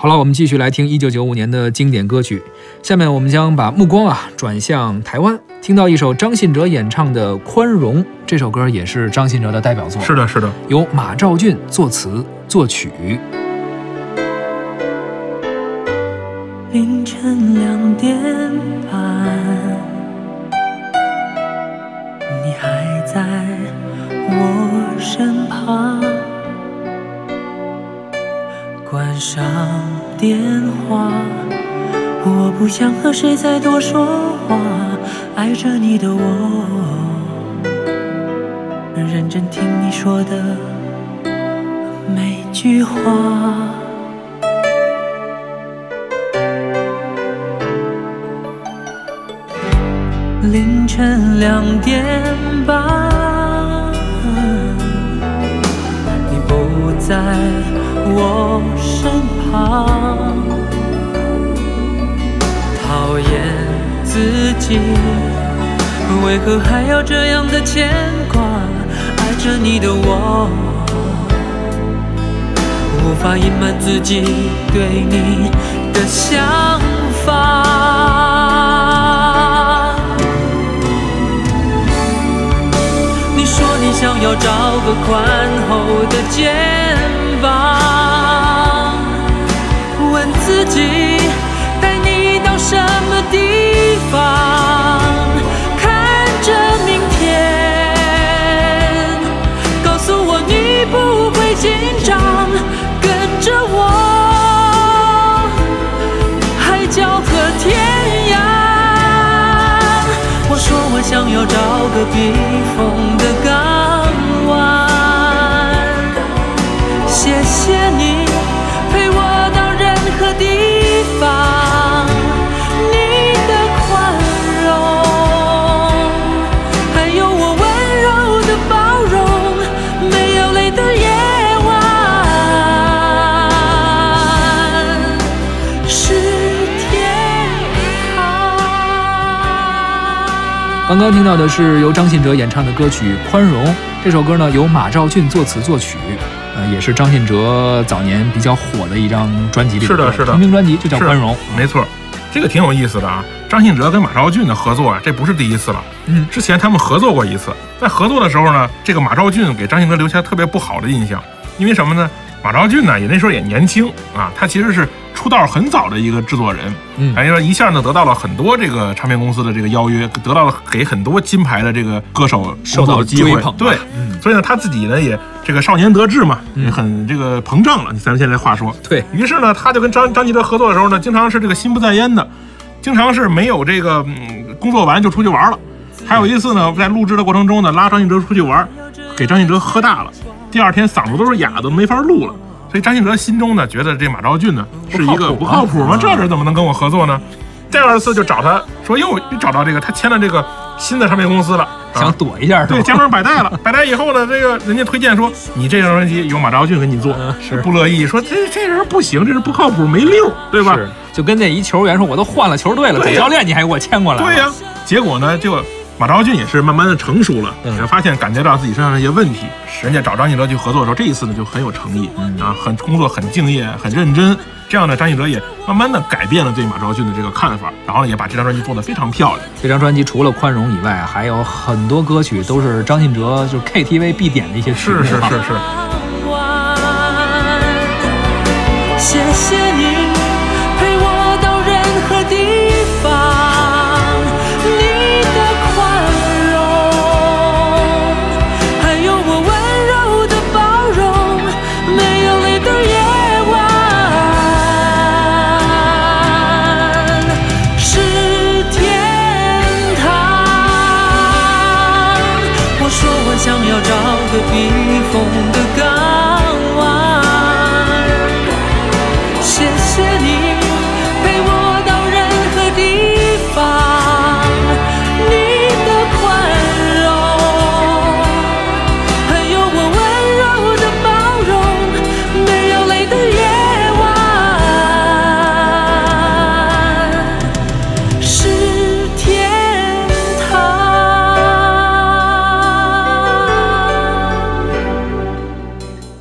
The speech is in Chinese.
好了，我们继续来听一九九五年的经典歌曲。下面我们将把目光啊转向台湾，听到一首张信哲演唱的《宽容》。这首歌也是张信哲的代表作。是的，是的，由马兆骏作词作曲。凌晨两点关上电话，我不想和谁再多说话。爱着你的我，认真听你说的每句话。凌晨两点半，身旁，讨厌自己，为何还要这样的牵挂？爱着你的我，无法隐瞒自己对你的想法。你说你想要找个宽厚的肩。膀，问自己带你到什么地方？看着明天，告诉我你不会紧张，跟着我，海角和天涯。我说我想要找个避风的港湾。谢谢你陪我刚刚听到的是由张信哲演唱的歌曲《宽容》，这首歌呢由马兆骏作词作曲。呃，也是张信哲早年比较火的一张专辑里，是的，是的，同名专辑就叫《宽容》，没错，这个挺有意思的啊。张信哲跟马兆骏的合作啊，这不是第一次了，嗯，之前他们合作过一次，在合作的时候呢，这个马兆骏给张信哲留下特别不好的印象，因为什么呢？马昭俊呢，也那时候也年轻啊，他其实是。出道很早的一个制作人，嗯，等于说一下呢得到了很多这个唱片公司的这个邀约，得到了给很多金牌的这个歌手受到机会，对，嗯，所以呢他自己呢也这个少年得志嘛，也很这个膨胀了，咱们现在话说，对。于是呢他就跟张张信哲合作的时候呢，经常是这个心不在焉的，经常是没有这个嗯工作完就出去玩了，还有一次呢在录制的过程中呢拉张信哲出去玩，给张信哲喝大了，第二天嗓子都是哑的，没法录了。所以张信哲心中呢，觉得这马昭俊呢是一个不靠谱吗？这人怎么能跟我合作呢？第二次就找他说，又又找到这个他签了这个新的唱片公司了，想躲一下，对，加盟百代了。百代以后呢，这个人家推荐说，你这张专辑由马昭俊给你做，是不乐意，说这这人不行，这人不靠谱，没溜，对吧？是，就跟那一球员说，我都换了球队了，主教练你还给我签过来？对呀，结果呢就。马昭俊也是慢慢的成熟了，也发现感觉到自己身上的一些问题，人家找张信哲去合作的时候，这一次呢就很有诚意，啊，很工作很敬业，很认真。这样呢，张信哲也慢慢的改变了对马昭俊的这个看法，然后呢也把这张专辑做得非常漂亮。这张专辑除了宽容以外，还有很多歌曲都是张信哲就是 KTV 必点的一些曲目。是是是是。谢谢。想要找个避风